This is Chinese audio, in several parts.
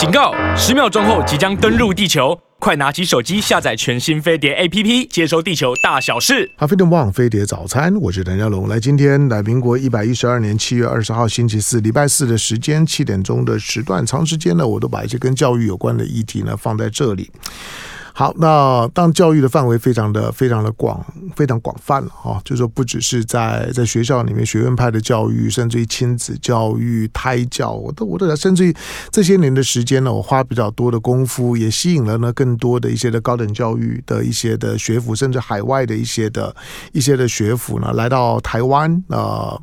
警告！十秒钟后即将登陆地球，快拿起手机下载全新飞碟 APP，接收地球大小事。哈，飞碟网飞碟早餐，我是谭家龙。来，今天来民国一百一十二年七月二十号星期四，礼拜四的时间，七点钟的时段，长时间呢，我都把一些跟教育有关的议题呢放在这里。好，那当教育的范围非常的非常的广，非常广泛了哈，就说不只是在在学校里面学院派的教育，甚至于亲子教育、胎教，我都我都甚至于这些年的时间呢，我花比较多的功夫，也吸引了呢更多的一些的高等教育的一些的学府，甚至海外的一些的一些的学府呢，来到台湾啊、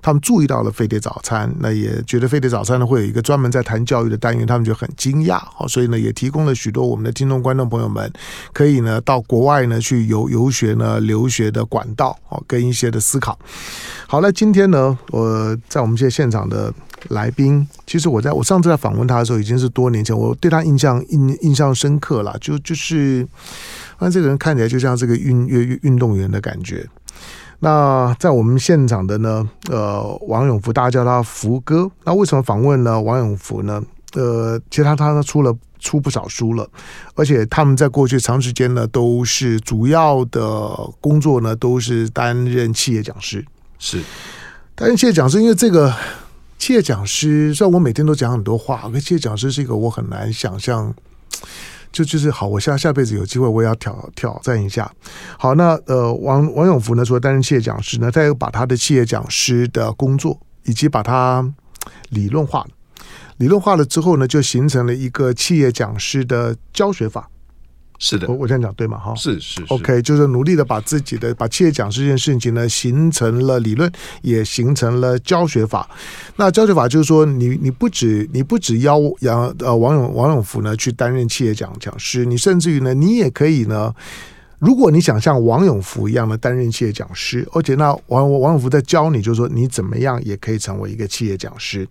他们注意到了飞碟早餐，那也觉得飞碟早餐呢会有一个专门在谈教育的单元，他们就很惊讶，好，所以呢也提供了许多我们的听众观众朋友们。可以呢，到国外呢去游游学呢，留学的管道哦，跟一些的思考。好了，今天呢，我在我们现在现场的来宾，其实我在我上次在访问他的时候，已经是多年前，我对他印象印印象深刻了，就就是，那这个人看起来就像这个运运运动员的感觉。那在我们现场的呢，呃，王永福，大家叫他福哥。那为什么访问呢？王永福呢？呃，其实他他出了出不少书了，而且他们在过去长时间呢，都是主要的工作呢，都是担任企业讲师。是担任企业讲师，因为这个企业讲师，虽然我每天都讲很多话，可企业讲师是一个我很难想象，就就是好，我下下辈子有机会，我也要挑挑战一下。好，那呃，王王永福呢，除了担任企业讲师呢，他又把他的企业讲师的工作，以及把他理论化。理论化了之后呢，就形成了一个企业讲师的教学法。是的，我我这样讲对吗？哈，是是，是，OK，就是努力的把自己的把企业讲师这件事情呢，形成了理论，也形成了教学法。那教学法就是说你，你你不止你不止邀杨呃王永王永福呢去担任企业讲讲师，你甚至于呢，你也可以呢。如果你想像王永福一样的担任企业讲师，而且那王王永福在教你，就是说你怎么样也可以成为一个企业讲师。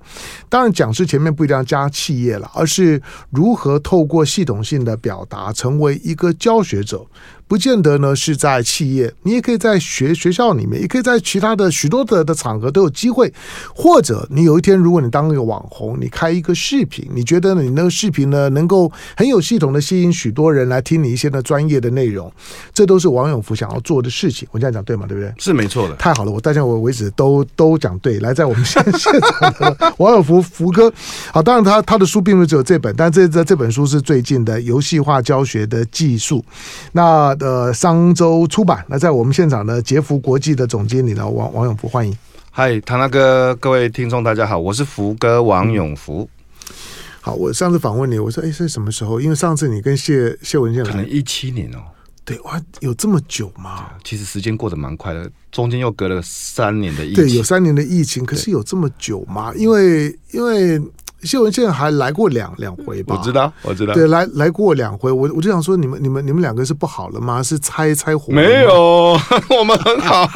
当然，讲师前面不一定要加企业了，而是如何透过系统性的表达，成为一个教学者。不见得呢是在企业，你也可以在学学校里面，也可以在其他的许多的的场合都有机会。或者你有一天，如果你当一个网红，你开一个视频，你觉得你那个视频呢能够很有系统的吸引许多人来听你一些的专业的内容，这都是王永福想要做的事情。我这样讲对吗？对不对？是没错的。太好了，我到现在为止都都讲对。来，在我们现现场的 王永福福哥，好，当然他他的书并不是只有这本，但这这这本书是最近的游戏化教学的技术。那呃，商周出版。那在我们现场的，杰福国际的总经理呢，王王永福，欢迎。嗨，唐大哥，各位听众，大家好，我是福哥王永福。嗯、好，我上次访问你，我说，哎，是什么时候？因为上次你跟谢谢文宪可能一七年哦。对，哇，有这么久吗？其实时间过得蛮快的，中间又隔了三年的疫情。对，有三年的疫情，可是有这么久吗？因为，因为。谢文宪还来过两两回吧？我知道，我知道。对，来来过两回。我我就想说，你们你们你们两个是不好了吗？是拆拆伙？没有，我们很好，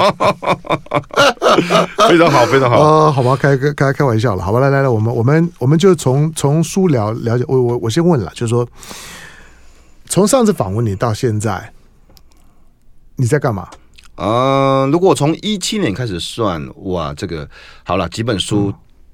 非常好，非常好。呃，好吧，开开开开玩笑了，好吧。来来来，我们我们我们就从从书聊了解。我我我先问了，就是说，从上次访问你到现在，你在干嘛？嗯、呃，如果从一七年开始算，哇，这个好了，几本书。嗯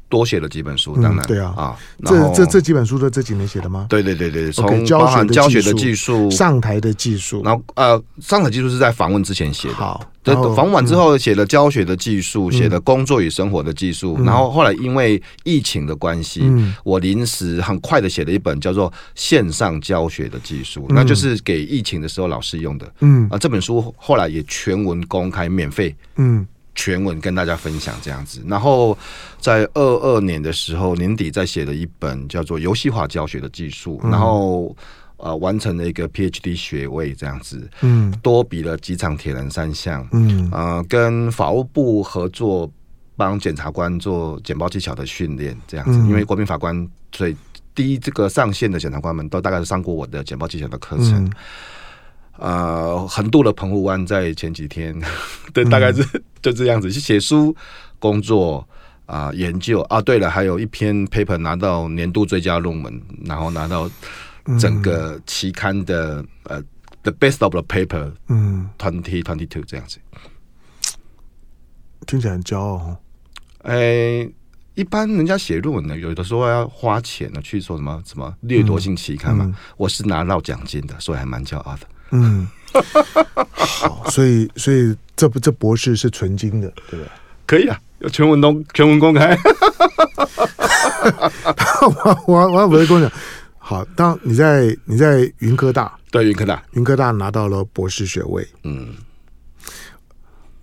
多写了几本书，当然、嗯、对啊啊，这这这几本书都这几年写的吗？对对对对，从包含教学的技术、上台的技术，然后呃，上台技术是在访问之前写的。好，对，访问完之后写了教学的技术，写了工作与生活的技术，嗯、然后后来因为疫情的关系，嗯、我临时很快的写了一本叫做线上教学的技术，嗯、那就是给疫情的时候老师用的。嗯啊，这本书后来也全文公开免费。嗯。全文跟大家分享这样子，然后在二二年的时候年底再写了一本叫做游戏化教学的技术，然后呃完成了一个 PhD 学位这样子，嗯，多比了几场铁人三项，嗯，呃跟法务部合作帮检察官做简报技巧的训练这样子，因为国民法官所以第一这个上线的检察官们都大概是上过我的简报技巧的课程。呃，横渡了澎湖湾，在前几天，对，大概是 就这样子，去写书、工作啊、呃、研究啊。对了，还有一篇 paper 拿到年度最佳论文，然后拿到整个期刊的、嗯、呃 the best of the paper，嗯，twenty twenty two 这样子，听起来很骄傲。哎，一般人家写论文呢，有的时候要花钱呢，去说什么什么掠夺性期刊嘛。我是拿到奖金的，所以还蛮骄傲的。嗯，好，所以所以这不这博士是纯金的，对吧？可以啊，要全文都全文公开。我我我我跟我讲，好，当你在你在云科大，对云科大，云科大拿到了博士学位，嗯。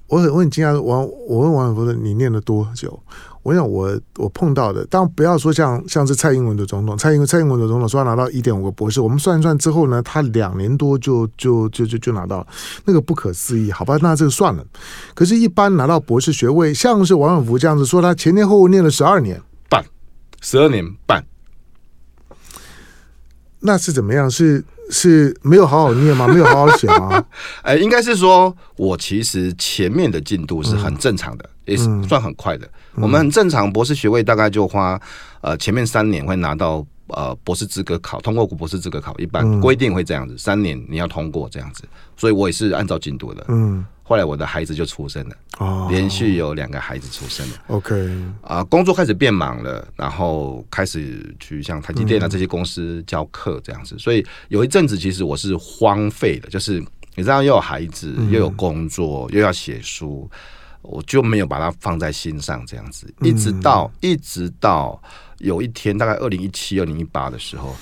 我很我很惊讶，王我问王永福说：“你念了多久？”我想我我碰到的，当不要说像像是蔡英文的总统，蔡英文蔡英文的总统说要拿到一点五个博士，我们算一算之后呢，他两年多就就就就就拿到，那个不可思议。好吧，那这个算了。可是，一般拿到博士学位，像是王永福这样子说，他前前后后念了十二年半，十二年半，那是怎么样？是？是没有好好念吗？没有好好写吗？哎，应该是说，我其实前面的进度是很正常的，嗯、也是算很快的。嗯、我们很正常，博士学位大概就花呃前面三年会拿到呃博士资格考，通过博士资格考，一般规定会这样子，嗯、三年你要通过这样子。所以我也是按照进度的。嗯。后来我的孩子就出生了，哦，连续有两个孩子出生了。OK，啊，工作开始变忙了，然后开始去像台积电啊这些公司教课这样子，所以有一阵子其实我是荒废的，就是你知道又有孩子又有工作又要写书，我就没有把它放在心上这样子，一直到一直到有一天大概二零一七二零一八的时候。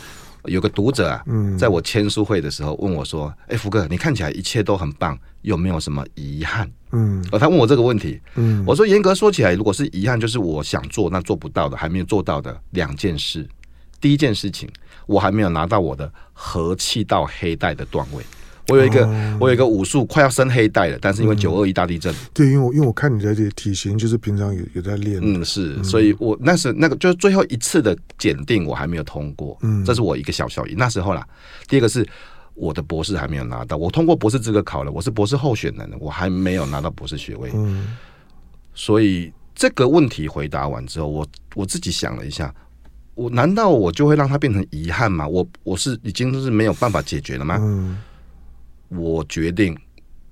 有个读者啊，在我签书会的时候问我说：“哎，福哥，你看起来一切都很棒，有没有什么遗憾？”嗯，他问我这个问题。嗯，我说严格说起来，如果是遗憾，就是我想做那做不到的，还没有做到的两件事。第一件事情，我还没有拿到我的和气道黑带的段位。我有一个，哦、我有一个武术快要升黑带了，但是因为九二一大地震，嗯、对，因为我因为我看你的这体型，就是平常有有在练，嗯，是，所以我那时那个就是最后一次的检定，我还没有通过，嗯，这是我一个小小遗。那时候啦，第二个是我的博士还没有拿到，我通过博士资格考了，我是博士候选人，我还没有拿到博士学位，嗯，所以这个问题回答完之后，我我自己想了一下，我难道我就会让它变成遗憾吗？我我是已经是没有办法解决了吗？嗯。我决定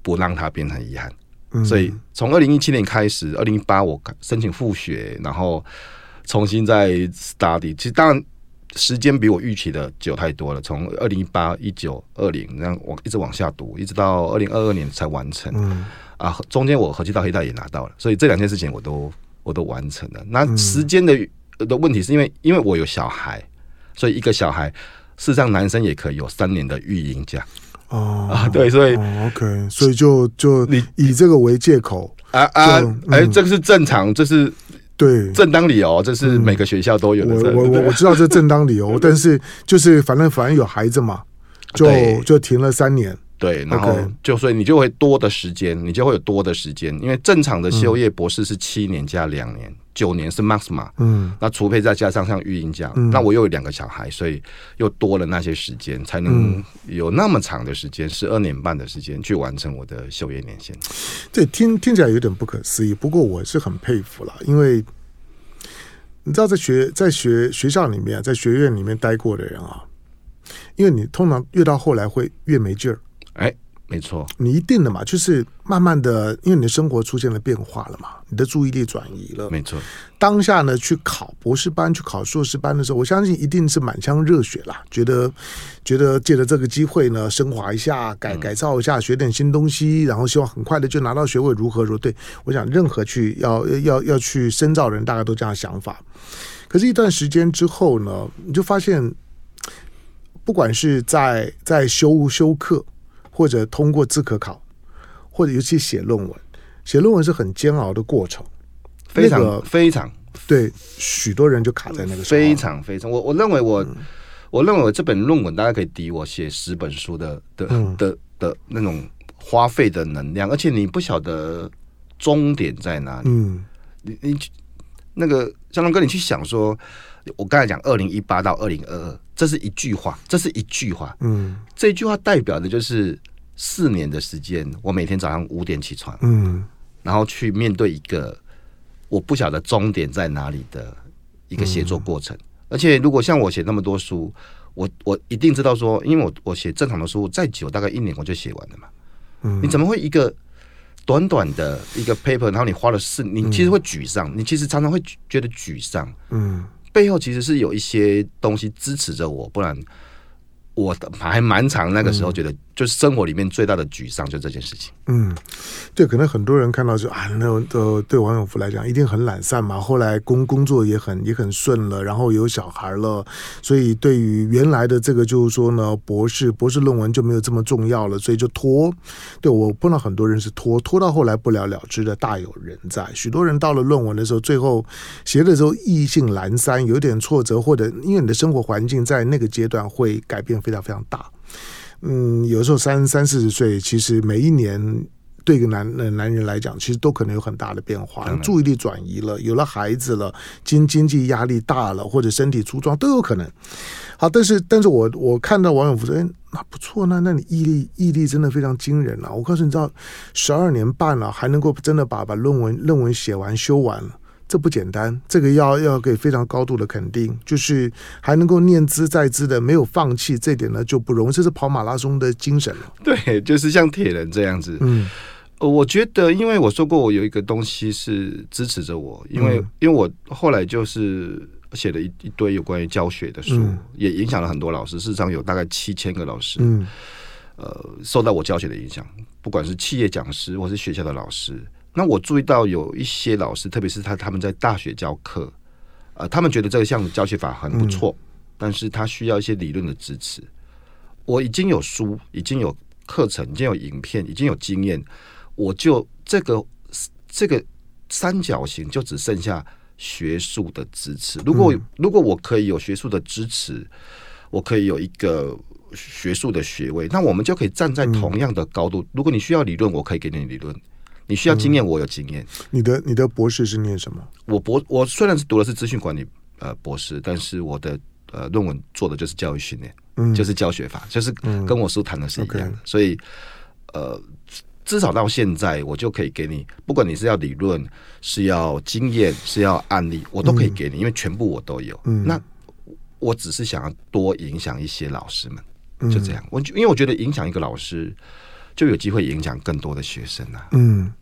不让它变成遗憾，嗯、所以从二零一七年开始，二零一八我申请复学，然后重新再 study。其实当然时间比我预期的久太多了，从二零一八、一九、二零，然后往一直往下读，一直到二零二二年才完成。嗯、啊，中间我合气道黑带也拿到了，所以这两件事情我都我都完成了。那时间的的问题是因为因为我有小孩，所以一个小孩事实上男生也可以有三年的育婴假。哦。啊，对，所以、哦、OK，所以就就你以这个为借口啊啊，哎，嗯、这个是正常，这是对。正当理由，这是每个学校都有的。我我我知道这正当理由，但是就是反正反正有孩子嘛，就就停了三年。对，然后就所以你就会多的时间，你就会有多的时间，因为正常的修业博士是七年加两年，九年是 max 嘛，嗯，那除非再加上像育婴假，那我又有两个小孩，所以又多了那些时间，才能有那么长的时间，十二年半的时间去完成我的修业年限。这听听起来有点不可思议，不过我是很佩服了，因为你知道，在学在学学校里面，在学院里面待过的人啊，因为你通常越到后来会越没劲儿。哎，没错，你一定的嘛，就是慢慢的，因为你的生活出现了变化了嘛，你的注意力转移了，没错。当下呢，去考博士班、去考硕士班的时候，我相信一定是满腔热血啦，觉得觉得借着这个机会呢，升华一下、改改造一下，学点新东西，然后希望很快的就拿到学位，如何如何？对，我想任何去要要要去深造人，大概都这样想法。可是，一段时间之后呢，你就发现，不管是在在修修课。或者通过自可考，或者尤其写论文，写论文是很煎熬的过程，非常、那个、非常。对，许多人就卡在那个非常非常。我我认为我、嗯、我认为我这本论文大家可以抵我写十本书的的、嗯、的的那种花费的能量，而且你不晓得终点在哪里。嗯，你你那个江龙哥，你去想说，我刚才讲二零一八到二零二二。这是一句话，这是一句话。嗯，这句话代表的就是四年的时间。我每天早上五点起床，嗯，然后去面对一个我不晓得终点在哪里的一个写作过程。嗯，而且，如果像我写那么多书，我我一定知道说，因为我我写正常的书再久，大概一年我就写完了嘛。嗯，你怎么会一个短短的一个 paper，然后你花了四，你其实会沮丧，嗯、你其实常常会觉得沮丧。嗯，背后其实是有一些东西支持着我，不然我还蛮长那个时候觉得。就是生活里面最大的沮丧，就这件事情。嗯，对，可能很多人看到就啊，那呃，对王永福来讲一定很懒散嘛。后来工工作也很也很顺了，然后有小孩了，所以对于原来的这个就是说呢，博士博士论文就没有这么重要了，所以就拖。对，我碰到很多人是拖拖到后来不了了之的，大有人在。许多人到了论文的时候，最后写的时候意兴阑珊，有点挫折，或者因为你的生活环境在那个阶段会改变非常非常大。嗯，有时候三三四十岁，其实每一年对一个男呃男人来讲，其实都可能有很大的变化。注意力转移了，有了孩子了，经经济压力大了，或者身体粗壮都有可能。好，但是但是我我看到王永福说，哎，那不错，那那你毅力毅力真的非常惊人啊！我告诉你，知道十二年半了，还能够真的把把论文论文写完修完了。这不简单，这个要要给非常高度的肯定，就是还能够念兹在兹的，没有放弃，这点呢就不容易，这是跑马拉松的精神了。对，就是像铁人这样子。嗯，我觉得，因为我说过，我有一个东西是支持着我，因为、嗯、因为我后来就是写了一一堆有关于教学的书，嗯、也影响了很多老师，事实上有大概七千个老师，嗯，呃，受到我教学的影响，不管是企业讲师或是学校的老师。那我注意到有一些老师，特别是他他们在大学教课，呃，他们觉得这个项教学法很不错，嗯、但是他需要一些理论的支持。我已经有书，已经有课程，已经有影片，已经有经验，我就这个这个三角形就只剩下学术的支持。如果、嗯、如果我可以有学术的支持，我可以有一个学术的学位，那我们就可以站在同样的高度。嗯、如果你需要理论，我可以给你理论。你需要经验，我有经验。你的你的博士是念什么？我博我虽然是读的是资讯管理呃博士，但是我的呃论文做的就是教育训练，嗯，就是教学法，就是跟我书谈的是一样的。嗯 okay、所以呃，至少到现在，我就可以给你，不管你是要理论，是要经验，是要案例，我都可以给你，嗯、因为全部我都有。嗯，那我只是想要多影响一些老师们，就这样。我因为我觉得影响一个老师。就有机会影响更多的学生啊。嗯，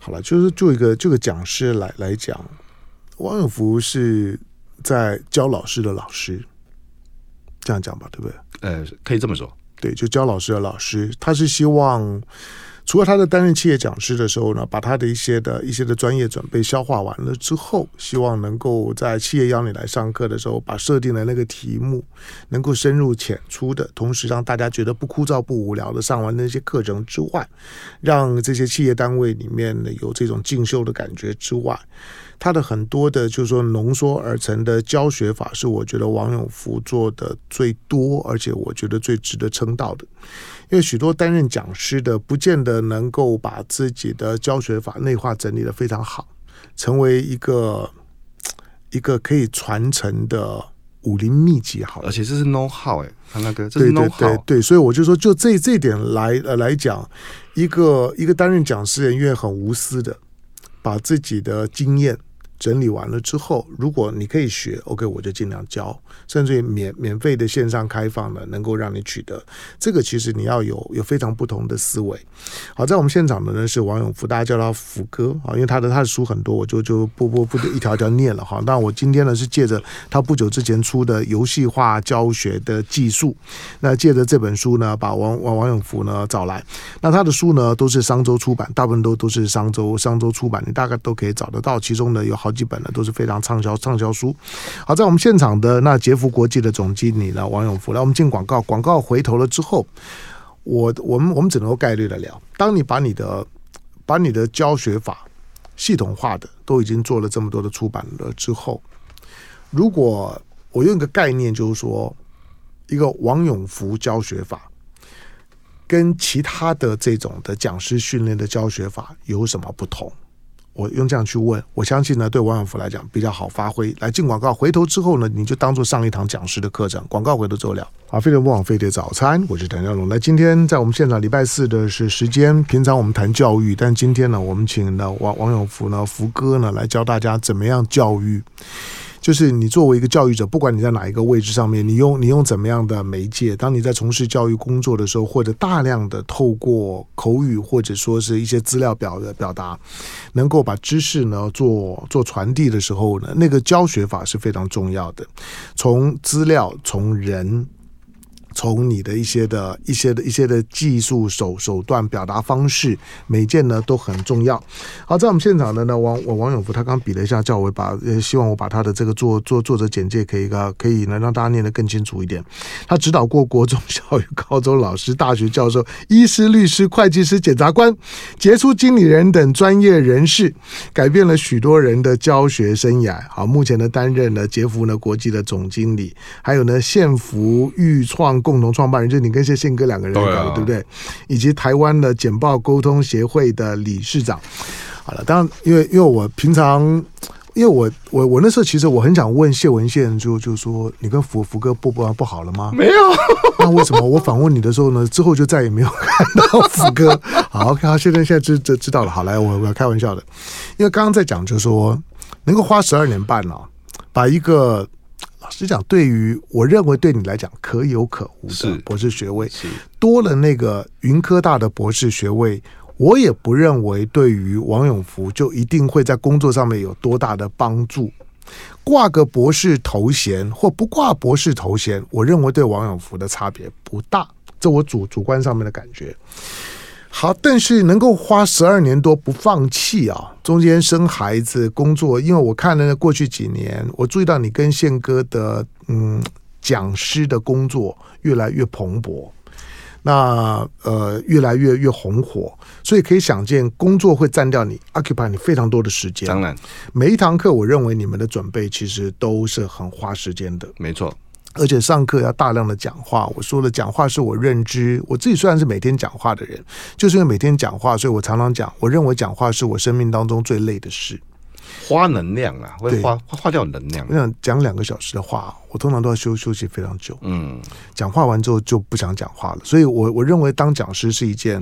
好了，就是做一个这个讲师来来讲，王永福是在教老师的老师，这样讲吧，对不对？呃，可以这么说，对，就教老师的老师，他是希望。除了他在担任企业讲师的时候呢，把他的一些的一些的专业准备消化完了之后，希望能够在企业邀你来上课的时候，把设定的那个题目能够深入浅出的，同时让大家觉得不枯燥不无聊的上完那些课程之外，让这些企业单位里面呢有这种进修的感觉之外，他的很多的就是说浓缩而成的教学法，是我觉得王永福做的最多，而且我觉得最值得称道的。因为许多担任讲师的，不见得能够把自己的教学法内化整理的非常好，成为一个一个可以传承的武林秘籍。好，而且这是 know how 哎，他那个这是 know how 对对对对，所以我就说，就这这点来呃来讲，一个一个担任讲师人愿很无私的把自己的经验。整理完了之后，如果你可以学，OK，我就尽量教，甚至于免免费的线上开放呢，能够让你取得。这个其实你要有有非常不同的思维。好，在我们现场的呢是王永福，大家叫他福哥啊，因为他的他的书很多，我就就不不不一条一条念了哈。但我今天呢是借着他不久之前出的游戏化教学的技术，那借着这本书呢，把王王王永福呢找来。那他的书呢都是商周出版，大部分都都是商周商周出版，你大概都可以找得到。其中呢有。好几本呢都是非常畅销畅销书。好，在我们现场的那杰福国际的总经理呢王永福，来我们进广告，广告回头了之后，我我们我们只能够概率的聊。当你把你的把你的教学法系统化的都已经做了这么多的出版了之后，如果我用一个概念，就是说一个王永福教学法跟其他的这种的讲师训练的教学法有什么不同？我用这样去问，我相信呢，对王永福来讲比较好发挥。来进广告，回头之后呢，你就当做上一堂讲师的课程。广告回头之后聊。好，飞碟不枉飞碟早餐，我是谭家龙。来，今天在我们现场礼拜四的是时间，平常我们谈教育，但今天呢，我们请了王王永福呢，福哥呢来教大家怎么样教育。就是你作为一个教育者，不管你在哪一个位置上面，你用你用怎么样的媒介，当你在从事教育工作的时候，或者大量的透过口语或者说是一些资料表的表达，能够把知识呢做做传递的时候呢，那个教学法是非常重要的，从资料，从人。从你的一些的一些的一些的技术手手段表达方式，每件呢都很重要。好，在我们现场的呢，王王王永福他刚比了一下，叫我把，希望我把他的这个作作作者简介可以个可以呢让大家念得更清楚一点。他指导过国中小与高中老师、大学教授、医师、律师、会计师、检察官、杰出经理人等专业人士，改变了许多人的教学生涯。好，目前呢担任了杰福呢国际的总经理，还有呢现福预创。共同创办人就是你跟谢宪哥两个人搞的，对，啊、对不对？以及台湾的简报沟通协会的理事长。好了，当然，因为因为我平常，因为我我我那时候其实我很想问谢文宪，就就说你跟福福哥不不不好了吗？没有。那为什么我访问你的时候呢，之后就再也没有看到福哥？好，OK，好，现在现在知知知道了。好，来，我我要开玩笑的，因为刚刚在讲，就是说能够花十二年半呢，把一个。实际上，对于我认为对你来讲可有可无的博士学位，多了那个云科大的博士学位，我也不认为对于王永福就一定会在工作上面有多大的帮助。挂个博士头衔或不挂博士头衔，我认为对王永福的差别不大，这我主主观上面的感觉。好，但是能够花十二年多不放弃啊，中间生孩子、工作，因为我看了过去几年，我注意到你跟宪哥的嗯讲师的工作越来越蓬勃，那呃越来越越红火，所以可以想见，工作会占掉你 occupy 你非常多的时间。当然，每一堂课，我认为你们的准备其实都是很花时间的。没错。而且上课要大量的讲话，我说的讲话是我认知。我自己虽然是每天讲话的人，就是因为每天讲话，所以我常常讲。我认为讲话是我生命当中最累的事，花能量啊，会花花掉能量。我想讲两个小时的话，我通常都要休休息非常久。嗯，讲话完之后就不想讲话了。所以我我认为当讲师是一件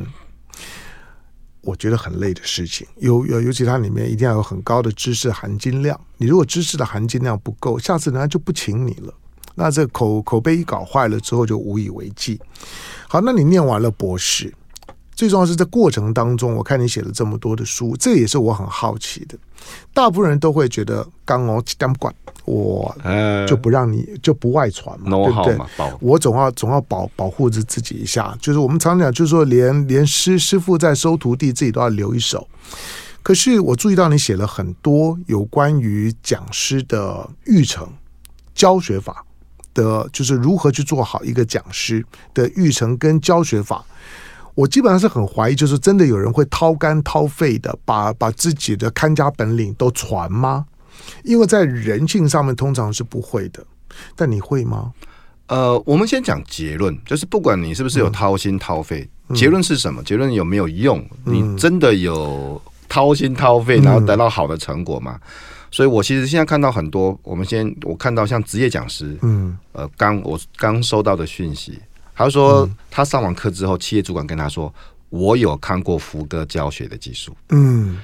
我觉得很累的事情。尤尤尤其它里面一定要有很高的知识含金量。你如果知识的含金量不够，下次人家就不请你了。那这口口碑一搞坏了之后就无以为继。好，那你念完了博士，最重要是在过程当中，我看你写了这么多的书，这也是我很好奇的。大部分人都会觉得刚哦，这管我就不让你就不外传嘛，对不对？我总要总要保保护着自己一下。就是我们常讲，就是说连连师师傅在收徒弟，自己都要留一手。可是我注意到你写了很多有关于讲师的育成教学法。的就是如何去做好一个讲师的育成跟教学法，我基本上是很怀疑，就是真的有人会掏肝掏肺的把把自己的看家本领都传吗？因为在人性上面通常是不会的，但你会吗？呃，我们先讲结论，就是不管你是不是有掏心掏肺，嗯、结论是什么？结论有没有用？你真的有掏心掏肺，然后得到好的成果嘛？嗯所以，我其实现在看到很多，我们先我看到像职业讲师，嗯，呃，刚我刚收到的讯息，他说他上完课之后，企业主管跟他说，我有看过福哥教学的技术，嗯，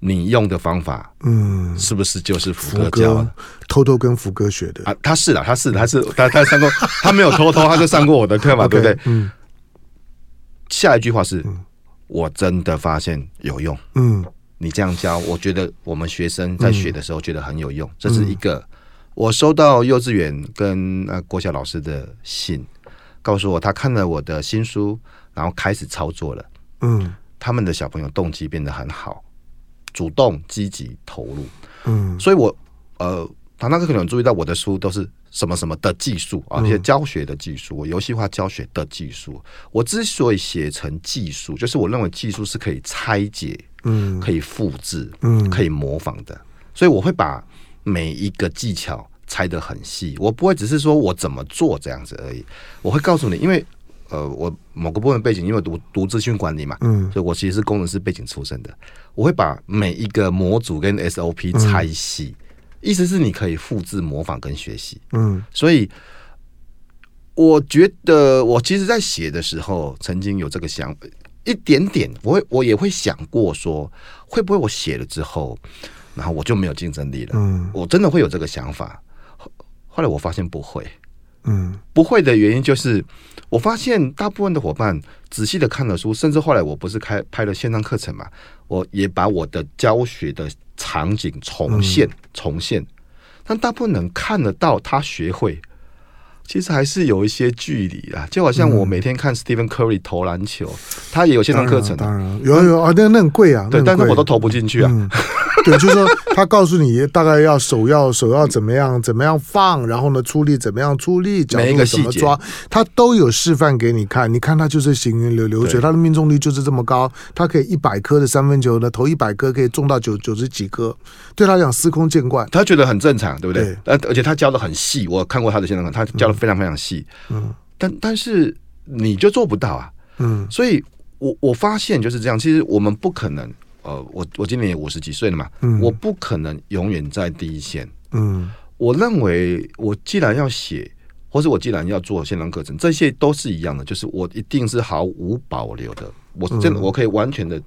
你用的方法，嗯，是不是就是福哥教的？偷偷跟福哥学的啊？他是的，他是的，他是他他上过，他没有偷偷，他就上过我的课嘛，对不对？嗯。下一句话是，我真的发现有用，嗯。你这样教，我觉得我们学生在学的时候觉得很有用。这是一个，我收到幼稚园跟呃国小老师的信，告诉我他看了我的新书，然后开始操作了。嗯，他们的小朋友动机变得很好，主动积极投入。嗯，所以我呃，他那个可能注意到我的书都是什么什么的技术啊，一些教学的技术，我游戏化教学的技术。我之所以写成技术，就是我认为技术是可以拆解。嗯，可以复制，嗯，可以模仿的，所以我会把每一个技巧拆得很细，我不会只是说我怎么做这样子而已，我会告诉你，因为呃，我某个部分背景，因为读读资讯管理嘛，嗯，所以我其实是工程师背景出身的，我会把每一个模组跟 SOP 拆细，意思是你可以复制、模仿跟学习，嗯，所以我觉得我其实在写的时候曾经有这个想。一点点，我会我也会想过说，会不会我写了之后，然后我就没有竞争力了。嗯，我真的会有这个想法。后后来我发现不会，嗯，不会的原因就是，我发现大部分的伙伴仔细的看了书，甚至后来我不是开拍了线上课程嘛，我也把我的教学的场景重现、重现，但大部分人看得到，他学会。其实还是有一些距离啊，就好像我每天看 Stephen Curry 投篮球，嗯、他也有线上课程，当然有有啊，那那很贵啊，对，但是我都投不进去啊。嗯对，就是说，他告诉你大概要手要手要怎么样怎么样放，然后呢，出力怎么样出力，角度怎么抓，他都有示范给你看。你看他就是行云流流水，他的命中率就是这么高，他可以一百颗的三分球呢，投一百颗可以中到九九十几颗，对他讲司空见惯，他觉得很正常，对不对？而而且他教的很细，我看过他的现场，他教的非常非常细。嗯，但但是你就做不到啊。嗯，所以我我发现就是这样，其实我们不可能。呃，我我今年也五十几岁了嘛，嗯，我不可能永远在第一线。嗯，我认为我既然要写，或是我既然要做线上课程，这些都是一样的，就是我一定是毫无保留的。我真的我可以完全的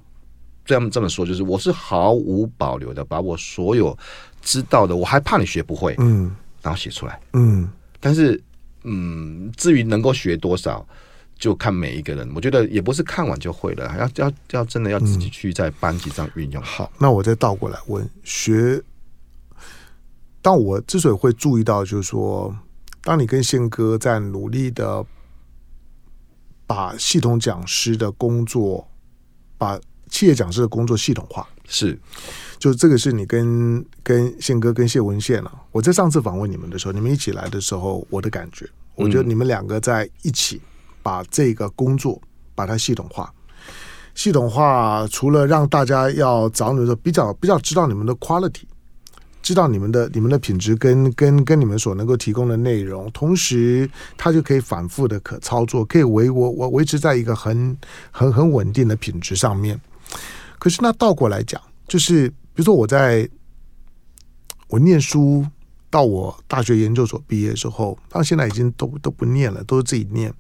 这样这么说，就是我是毫无保留的把我所有知道的，我还怕你学不会，嗯，然后写出来，嗯，但是嗯，至于能够学多少。就看每一个人，我觉得也不是看完就会了，要要要真的要自己去在班级上运用。好，那我再倒过来问学。当我之所以会注意到，就是说，当你跟宪哥在努力的把系统讲师的工作，把企业讲师的工作系统化，是，就这个是你跟跟宪哥跟谢文宪啊，我在上次访问你们的时候，你们一起来的时候，我的感觉，我觉得你们两个在一起。把这个工作把它系统化，系统化除了让大家要找你们说比较比较知道你们的 quality，知道你们的你们的品质跟跟跟你们所能够提供的内容，同时它就可以反复的可操作，可以维我我维持在一个很很很稳定的品质上面。可是那倒过来讲，就是比如说我在我念书到我大学研究所毕业之后，到现在已经都都不念了，都是自己念。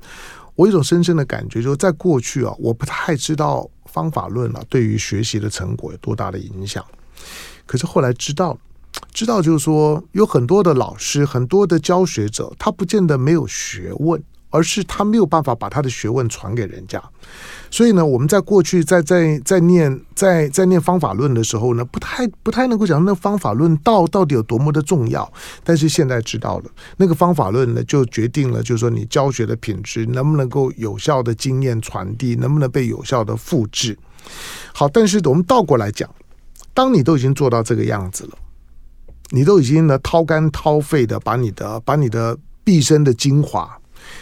我有一种深深的感觉，就是在过去啊，我不太知道方法论啊对于学习的成果有多大的影响。可是后来知道，知道就是说，有很多的老师，很多的教学者，他不见得没有学问。而是他没有办法把他的学问传给人家，所以呢，我们在过去在在在念在在念方法论的时候呢，不太不太能够讲那方法论到到底有多么的重要。但是现在知道了，那个方法论呢，就决定了，就是说你教学的品质能不能够有效的经验传递，能不能被有效的复制。好，但是我们倒过来讲，当你都已经做到这个样子了，你都已经呢掏肝掏肺的把你的把你的毕生的精华。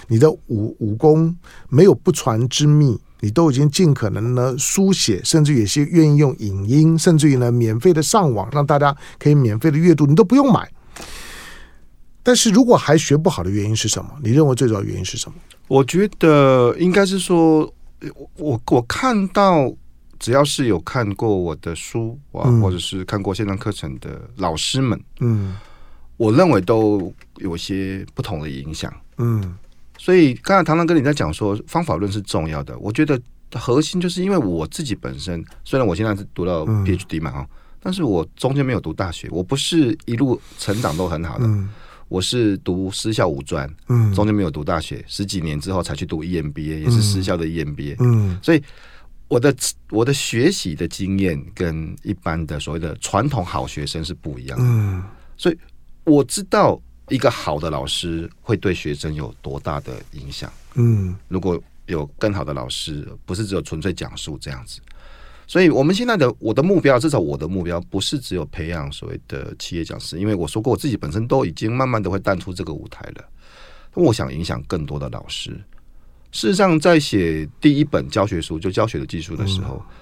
你的武武功没有不传之秘，你都已经尽可能呢书写，甚至有些愿意用影音，甚至于呢免费的上网，让大家可以免费的阅读，你都不用买。但是如果还学不好的原因是什么？你认为最主要原因是什么？我觉得应该是说，我我看到只要是有看过我的书啊，嗯、或者是看过线上课程的老师们，嗯，我认为都有些不同的影响，嗯。所以刚才唐唐跟你在讲说方法论是重要的，我觉得核心就是因为我自己本身虽然我现在是读到 PhD 嘛哈，嗯、但是我中间没有读大学，我不是一路成长都很好的，嗯、我是读私校五专，嗯，中间没有读大学，十几年之后才去读 EMBA，也是私校的 EMBA，嗯，所以我的我的学习的经验跟一般的所谓的传统好学生是不一样的，嗯，所以我知道。一个好的老师会对学生有多大的影响？嗯，如果有更好的老师，不是只有纯粹讲述这样子。所以，我们现在的我的目标，至少我的目标，不是只有培养所谓的企业讲师，因为我说过，我自己本身都已经慢慢的会淡出这个舞台了。我想影响更多的老师。事实上，在写第一本教学书，就教学的技术的时候。嗯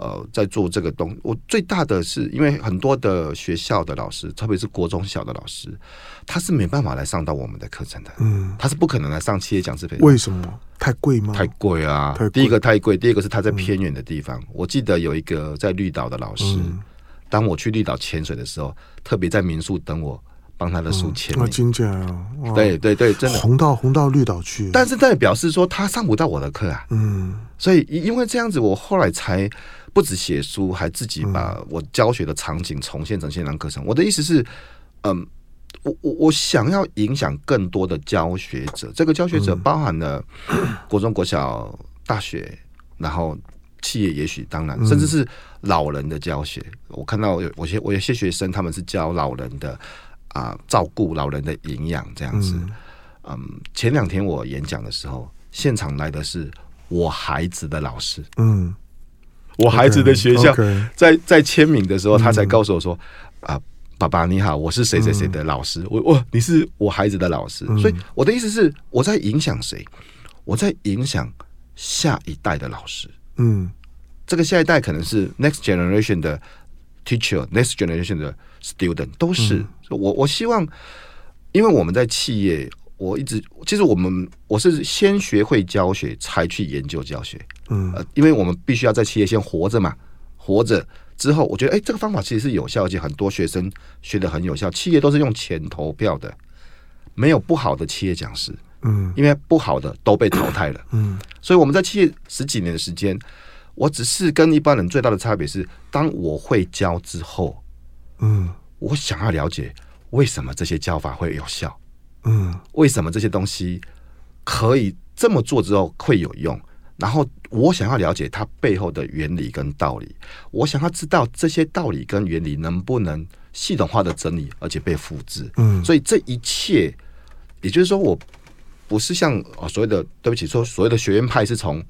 呃，在做这个东，我最大的是因为很多的学校的老师，特别是国中小的老师，他是没办法来上到我们的课程的，嗯，他是不可能来上企业讲师培训。为什么？太贵吗？太贵啊！贵。第一个太贵，第二个是他在偏远的地方。嗯、我记得有一个在绿岛的老师，嗯、当我去绿岛潜水的时候，特别在民宿等我帮他的书签名。金姐啊，对对对，真的红到红到绿岛去。但是代表是说他上不到我的课啊。嗯，所以因为这样子，我后来才不止写书，还自己把我教学的场景重现成线上课程。我的意思是，嗯。我我我想要影响更多的教学者，这个教学者包含了 国中、国小、大学，然后企业，也许当然，甚至是老人的教学。我看到有我些我有些学生，他们是教老人的啊，照顾老人的营养这样子。嗯，前两天我演讲的时候，现场来的是我孩子的老师。嗯，我孩子的学校在在签名的时候，他才告诉我说啊。爸爸你好，我是谁谁谁的老师。我我你是我孩子的老师，所以我的意思是我在影响谁？我在影响下一代的老师。嗯，这个下一代可能是 next generation 的 teacher，next generation 的 student 都是。我我希望，因为我们在企业，我一直其实我们我是先学会教学，才去研究教学。嗯，因为我们必须要在企业先活着嘛，活着。之后，我觉得，哎，这个方法其实是有效，而且很多学生学的很有效。企业都是用钱投票的，没有不好的企业讲师，嗯，因为不好的都被淘汰了，嗯。所以我们在企业十几年的时间，我只是跟一般人最大的差别是，当我会教之后，嗯，我想要了解为什么这些教法会有效，嗯，为什么这些东西可以这么做之后会有用。然后我想要了解它背后的原理跟道理，我想要知道这些道理跟原理能不能系统化的整理，而且被复制。嗯，所以这一切，也就是说，我不是像所谓的对不起，说所谓的学院派是从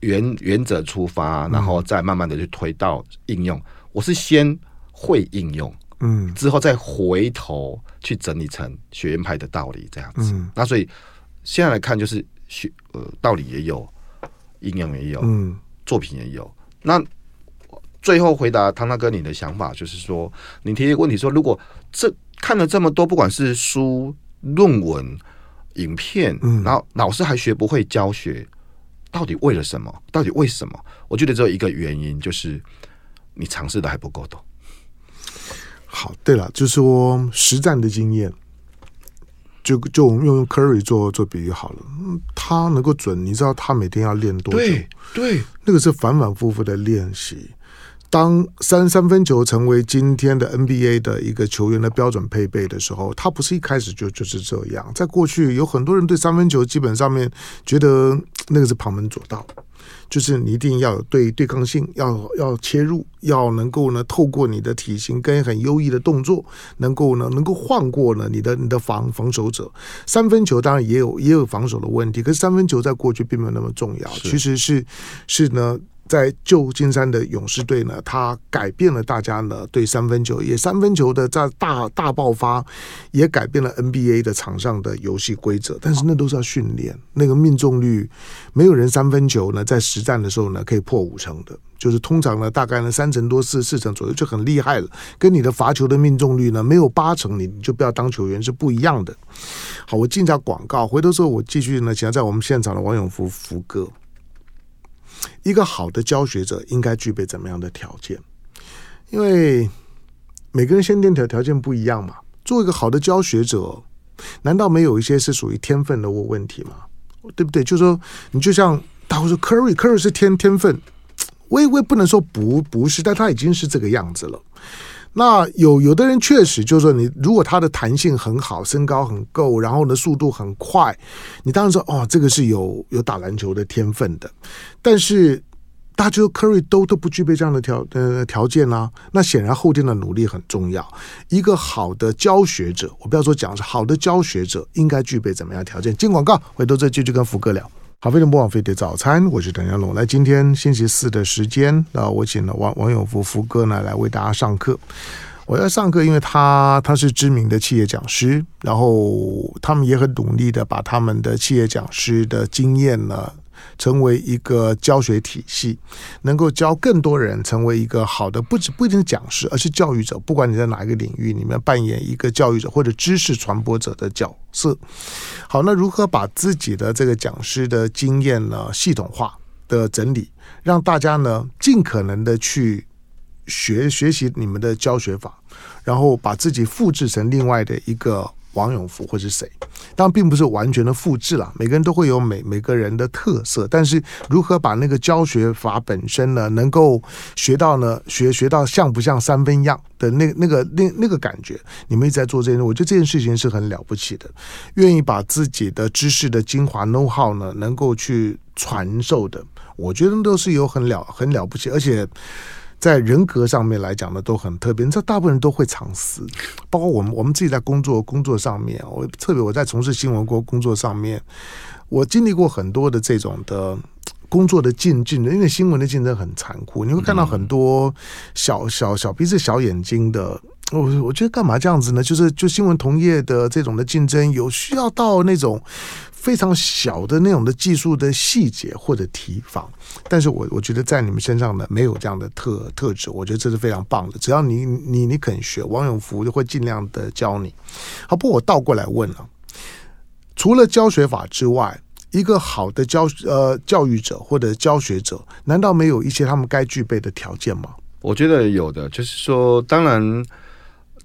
原原则出发，然后再慢慢的去推到应用。我是先会应用，嗯，之后再回头去整理成学院派的道理这样子。那所以现在来看，就是学呃道理也有。应用也有，嗯，作品也有。那最后回答唐大哥你的想法，就是说，你提一个问题说，如果这看了这么多，不管是书、论文、影片，嗯，然后老师还学不会教学，到底为了什么？到底为什么？我觉得只有一个原因，就是你尝试的还不够多。好，对了，就是说实战的经验。就就我们用 Curry 做做比喻好了，他能够准，你知道他每天要练多久？对，对，那个是反反复复的练习。当三三分球成为今天的 NBA 的一个球员的标准配备的时候，他不是一开始就就是这样。在过去，有很多人对三分球基本上面觉得那个是旁门左道。就是你一定要有对对抗性，要要切入，要能够呢透过你的体型跟很优异的动作，能够呢能够晃过呢你的你的防防守者。三分球当然也有也有防守的问题，可是三分球在过去并没有那么重要，其实是是呢。在旧金山的勇士队呢，他改变了大家呢对三分球，也三分球的在大大爆发，也改变了 NBA 的场上的游戏规则。但是那都是要训练，那个命中率，没有人三分球呢在实战的时候呢可以破五成的，就是通常呢大概呢三成多四四成左右就很厉害了。跟你的罚球的命中率呢没有八成，你就不要当球员是不一样的。好，我进下广告，回头之后我继续呢，请在我们现场的王永福福哥。一个好的教学者应该具备怎么样的条件？因为每个人先天条条件不一样嘛。做一个好的教学者，难道没有一些是属于天分的问问题吗？对不对？就说，你就像大家说，Curry，Curry 是天天分，我也我也不能说不不是，但他已经是这个样子了。那有有的人确实就是说，你如果他的弹性很好，身高很够，然后呢速度很快，你当然说哦，这个是有有打篮球的天分的。但是大家说 Curry 都都不具备这样的条呃条件啊，那显然后天的努力很重要。一个好的教学者，我不要说讲是好的教学者应该具备怎么样条件？进广告，回头再继续跟福哥聊。好，非常不枉费的早餐，我是陈家龙。来，今天星期四的时间，那我请了王王永福福哥呢来为大家上课。我要上课，因为他他是知名的企业讲师，然后他们也很努力的把他们的企业讲师的经验呢。成为一个教学体系，能够教更多人成为一个好的，不止不一定是讲师，而是教育者。不管你在哪一个领域里面扮演一个教育者或者知识传播者的角色。好，那如何把自己的这个讲师的经验呢系统化的整理，让大家呢尽可能的去学学习你们的教学法，然后把自己复制成另外的一个。王永福或是谁，当然并不是完全的复制了，每个人都会有每每个人的特色。但是如何把那个教学法本身呢，能够学到呢，学学到像不像三分样的那那个那那个感觉，你们一直在做这件事，我觉得这件事情是很了不起的。愿意把自己的知识的精华 know how 呢，能够去传授的，我觉得都是有很了很了不起，而且。在人格上面来讲呢，都很特别。你知道，大部分人都会藏私，包括我们，我们自己在工作工作上面，我特别我在从事新闻工工作上面，我经历过很多的这种的工作的竞争，因为新闻的竞争很残酷，你会看到很多小小小鼻子小眼睛的。我我觉得干嘛这样子呢？就是就新闻同业的这种的竞争，有需要到那种。非常小的那种的技术的细节或者提防，但是我我觉得在你们身上呢，没有这样的特特质，我觉得这是非常棒的。只要你你你肯学，王永福就会尽量的教你。好，不过我倒过来问了，除了教学法之外，一个好的教呃教育者或者教学者，难道没有一些他们该具备的条件吗？我觉得有的，就是说，当然。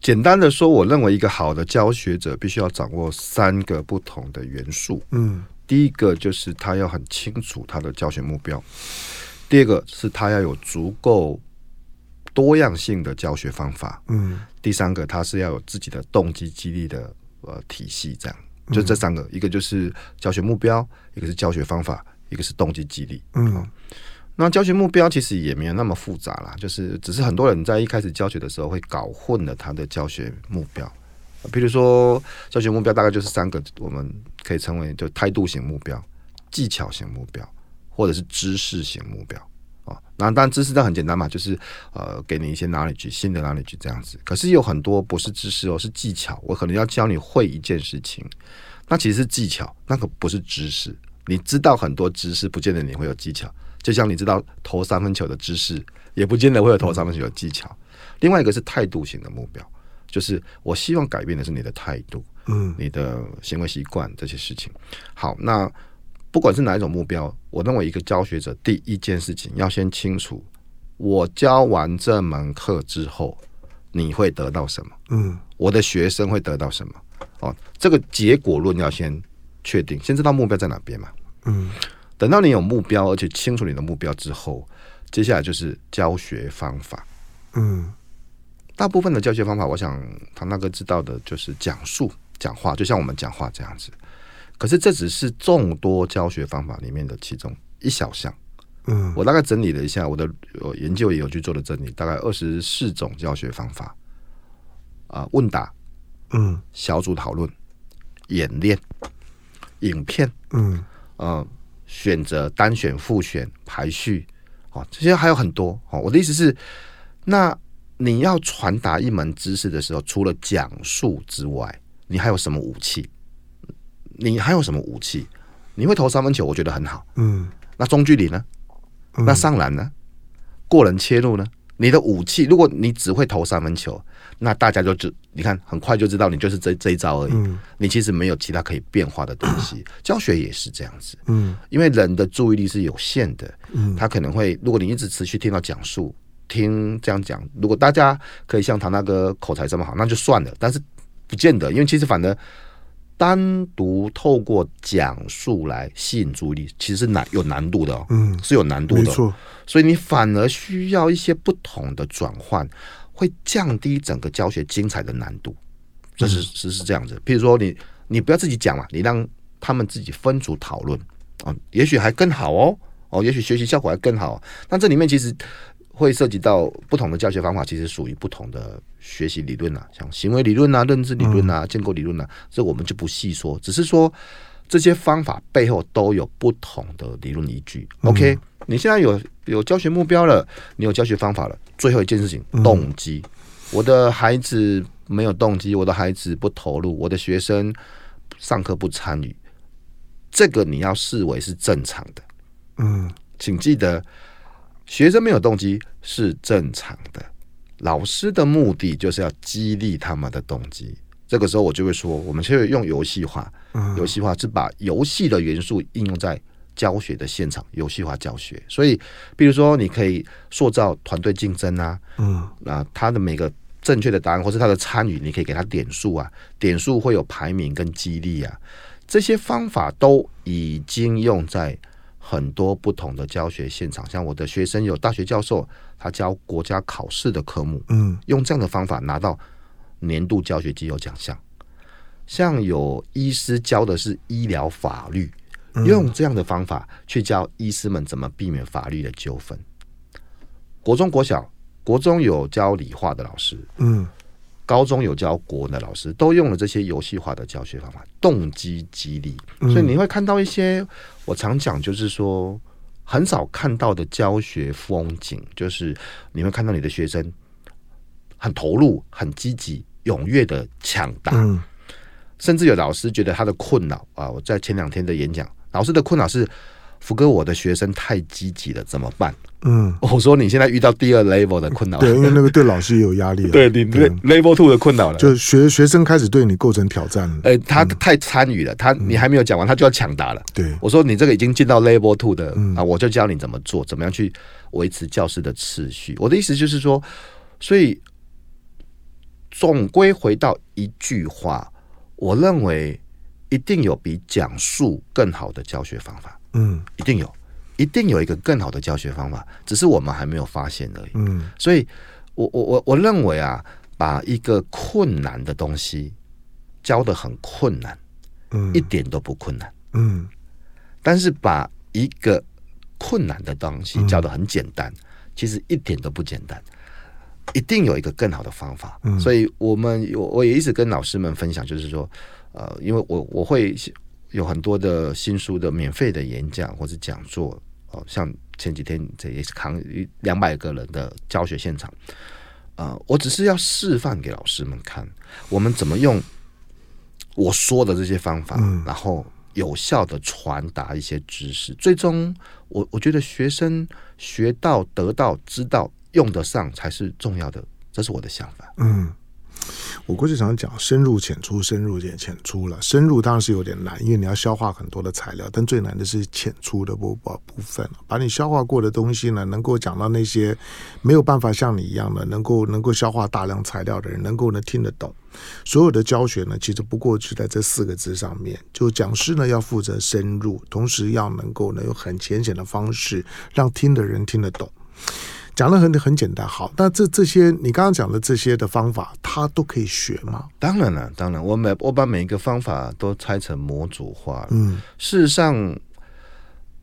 简单的说，我认为一个好的教学者必须要掌握三个不同的元素。嗯，第一个就是他要很清楚他的教学目标；第二个是他要有足够多样性的教学方法；嗯，第三个他是要有自己的动机激励的呃体系。这样，就这三个，一个就是教学目标，一个是教学方法，一个是动机激励。嗯。那教学目标其实也没有那么复杂啦，就是只是很多人在一开始教学的时候会搞混了他的教学目标。比如说，教学目标大概就是三个，我们可以称为就态度型目标、技巧型目标，或者是知识型目标啊。那当然知识都很简单嘛，就是呃给你一些 knowledge 新的 knowledge 这样子。可是有很多不是知识哦，是技巧。我可能要教你会一件事情，那其实是技巧，那个不是知识。你知道很多知识，不见得你会有技巧。就像你知道投三分球的知识，也不见得会有投三分球的技巧。另外一个是态度型的目标，就是我希望改变的是你的态度，嗯，你的行为习惯这些事情。好，那不管是哪一种目标，我认为一个教学者第一件事情要先清楚，我教完这门课之后，你会得到什么？嗯，我的学生会得到什么？哦，这个结果论要先确定，先知道目标在哪边嘛？嗯。等到你有目标，而且清楚你的目标之后，接下来就是教学方法。嗯，大部分的教学方法，我想唐大哥知道的就是讲述、讲话，就像我们讲话这样子。可是这只是众多教学方法里面的其中一小项。嗯，我大概整理了一下，我的研究也有去做了整理，大概二十四种教学方法。啊、呃，问答，嗯，小组讨论，演练，影片，嗯，嗯、呃。选择单选、复选、排序，哦，这些还有很多哦。我的意思是，那你要传达一门知识的时候，除了讲述之外，你还有什么武器？你还有什么武器？你会投三分球，我觉得很好。嗯，那中距离呢？那上篮呢？过人切入呢？你的武器，如果你只会投三分球。那大家就知，你看很快就知道你就是这这一招而已。嗯，你其实没有其他可以变化的东西。教学也是这样子。嗯，因为人的注意力是有限的。嗯，他可能会，如果你一直持续听到讲述，听这样讲，如果大家可以像唐大哥口才这么好，那就算了。但是不见得，因为其实反而单独透过讲述来吸引注意力，其实是难有难度的哦。嗯，是有难度的。没错。所以你反而需要一些不同的转换。会降低整个教学精彩的难度，这是是是这样子。譬如说你，你你不要自己讲嘛，你让他们自己分组讨论啊，也许还更好哦哦，也许学习效果还更好。但这里面其实会涉及到不同的教学方法，其实属于不同的学习理论啊，像行为理论啊、认知理论啊、建构理论啊，这我们就不细说，只是说这些方法背后都有不同的理论依据。OK。你现在有有教学目标了，你有教学方法了。最后一件事情，动机。嗯、我的孩子没有动机，我的孩子不投入，我的学生上课不参与，这个你要视为是正常的。嗯，请记得，学生没有动机是正常的。老师的目的就是要激励他们的动机。这个时候我就会说，我们就会用游戏化，游戏化是把游戏的元素应用在。教学的现场游戏化教学。所以，比如说，你可以塑造团队竞争啊，嗯，那他的每个正确的答案或是他的参与，你可以给他点数啊，点数会有排名跟激励啊，这些方法都已经用在很多不同的教学现场。像我的学生有大学教授，他教国家考试的科目，嗯，用这样的方法拿到年度教学绩优奖项。像有医师教的是医疗法律，用这样的方法去教医师们怎么避免法律的纠纷。国中、国小，国中有教理化的老师，嗯，高中有教国文的老师，都用了这些游戏化的教学方法，动机激励。所以你会看到一些我常讲，就是说很少看到的教学风景，就是你会看到你的学生很投入、很积极、踊跃的抢答。甚至有老师觉得他的困扰啊，我在前两天的演讲，老师的困扰是福哥，我的学生太积极了，怎么办？嗯，我说你现在遇到第二 level 的困扰，对，因为那个 对老师也有压力了，对，你 level two 的困扰了，就学学生开始对你构成挑战了。哎、欸，他太参与了，他你还没有讲完，他就要抢答了。对，我说你这个已经进到 level two 的啊，我就教你怎么做，怎么样去维持教室的秩序。我的意思就是说，所以总归回到一句话。我认为一定有比讲述更好的教学方法，嗯，一定有，一定有一个更好的教学方法，只是我们还没有发现而已。嗯，所以我我我我认为啊，把一个困难的东西教的很困难，嗯，一点都不困难，嗯，但是把一个困难的东西教的很简单，其实一点都不简单。一定有一个更好的方法，嗯、所以我们我我也一直跟老师们分享，就是说，呃，因为我我会有很多的新书的免费的演讲或者讲座，哦，像前几天这也是扛两百个人的教学现场，呃，我只是要示范给老师们看，我们怎么用我说的这些方法，嗯、然后有效的传达一些知识，最终我我觉得学生学到、得到、知道。用得上才是重要的，这是我的想法。嗯，我过去常常讲深入浅出，深入点浅出了。深入当然是有点难，因为你要消化很多的材料，但最难的是浅出的部部分，把你消化过的东西呢，能够讲到那些没有办法像你一样的，能够能够消化大量材料的人，能够呢听得懂。所有的教学呢，其实不过是在这四个字上面，就讲师呢要负责深入，同时要能够呢用很浅显的方式让听的人听得懂。讲的很很简单，好，那这这些你刚刚讲的这些的方法，他都可以学吗？当然了，当然，我每我把每一个方法都拆成模组化了。嗯，事实上，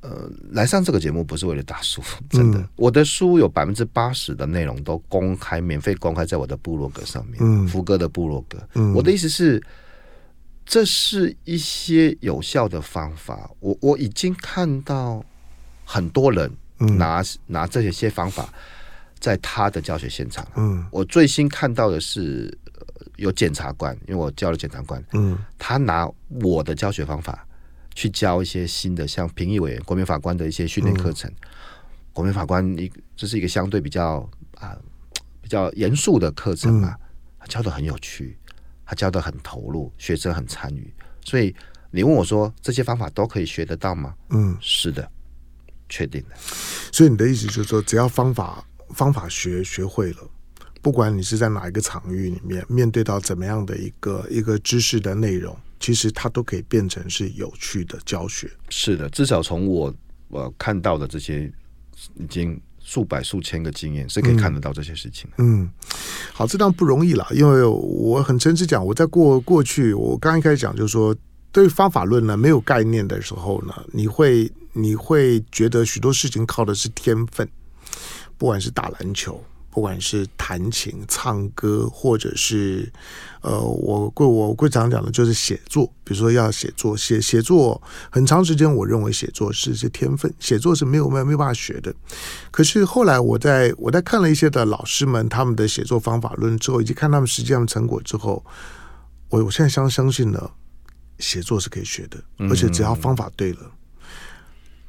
呃，来上这个节目不是为了打书，真的，嗯、我的书有百分之八十的内容都公开、免费公开在我的部落格上面，嗯，福哥的部落格。嗯，我的意思是，这是一些有效的方法。我我已经看到很多人。拿拿这些些方法，在他的教学现场。嗯，我最新看到的是，有检察官，因为我教了检察官。嗯，他拿我的教学方法去教一些新的，像评议委员、国民法官的一些训练课程。嗯、国民法官一这是一个相对比较啊比较严肃的课程嘛，他教的很有趣，他教的很投入，学生很参与。所以你问我说，这些方法都可以学得到吗？嗯，是的。确定的，所以你的意思就是说，只要方法方法学学会了，不管你是在哪一个场域里面，面对到怎么样的一个一个知识的内容，其实它都可以变成是有趣的教学。是的，至少从我我看到的这些已经数百数千个经验，是可以看得到这些事情。嗯，好，这当然不容易了，因为我很诚实讲，我在过过去，我刚一开始讲就是说，对方法论呢没有概念的时候呢，你会。你会觉得许多事情靠的是天分，不管是打篮球，不管是弹琴、唱歌，或者是呃，我贵我贵常讲的就是写作。比如说要写作，写写作很长时间，我认为写作是是天分，写作是没有没有没有办法学的。可是后来我在我在看了一些的老师们他们的写作方法论之后，以及看他们实际上的成果之后，我我现在相相信了，写作是可以学的，而且只要方法对了。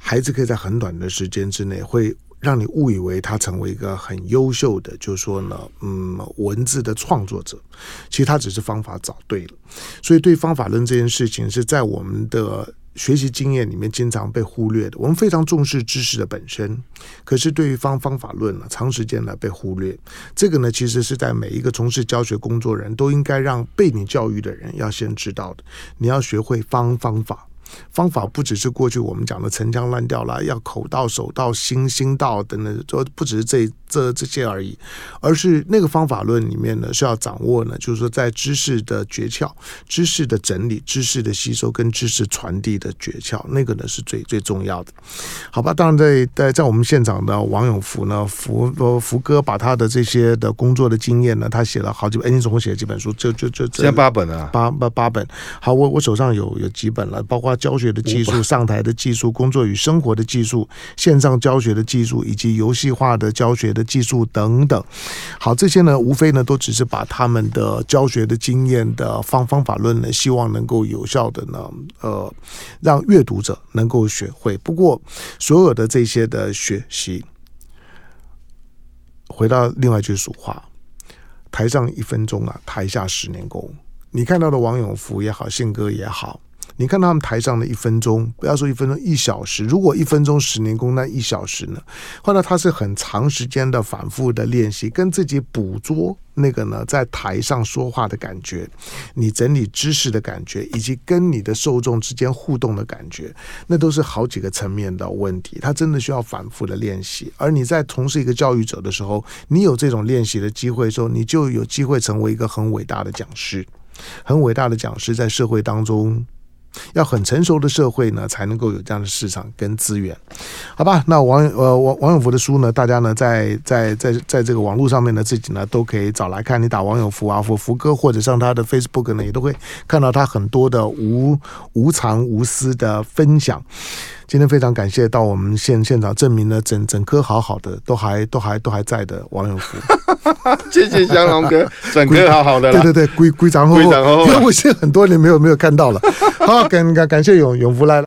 孩子可以在很短的时间之内，会让你误以为他成为一个很优秀的，就是说呢，嗯，文字的创作者。其实他只是方法找对了。所以对方法论这件事情，是在我们的学习经验里面经常被忽略的。我们非常重视知识的本身，可是对于方方法论呢，长时间呢被忽略。这个呢，其实是在每一个从事教学工作人都应该让被你教育的人要先知道的。你要学会方方法。方法不只是过去我们讲的陈腔滥调啦，要口到、手到、心心到等等，说不只是这这这些而已，而是那个方法论里面呢，是要掌握呢，就是说在知识的诀窍、知识的整理、知识的吸收跟知识传递的诀窍，那个呢是最最重要的。好吧，当然在在在我们现场的王永福呢，福呃福哥把他的这些的工作的经验呢，他写了好几本，哎，你总共写了几本书？就就就现在八本啊，八八八本。好，我我手上有有几本了，包括。教学的技术、上台的技术、工作与生活的技术、线上教学的技术以及游戏化的教学的技术等等。好，这些呢，无非呢，都只是把他们的教学的经验的方方法论呢，希望能够有效的呢，呃，让阅读者能够学会。不过，所有的这些的学习，回到另外一句俗话：台上一分钟啊，台下十年功。你看到的王永福也好，信哥也好。你看他们台上的一分钟，不要说一分钟，一小时。如果一分钟十年功，那一小时呢？后来他是很长时间的反复的练习，跟自己捕捉那个呢，在台上说话的感觉，你整理知识的感觉，以及跟你的受众之间互动的感觉，那都是好几个层面的问题。他真的需要反复的练习。而你在从事一个教育者的时候，你有这种练习的机会的时候，你就有机会成为一个很伟大的讲师，很伟大的讲师在社会当中。要很成熟的社会呢，才能够有这样的市场跟资源，好吧？那王呃王王永福的书呢，大家呢在在在在这个网络上面呢，自己呢都可以找来看。你打王永福啊，或福哥，或者上他的 Facebook 呢，也都会看到他很多的无无偿无私的分享。今天非常感谢到我们现现场证明了整整颗好好的都还都还都还在的王永福，谢谢祥龙哥，整颗好好的，对对对，归归张后，因为 我现在很多年没有没有看到了，好感感感谢永永福来了。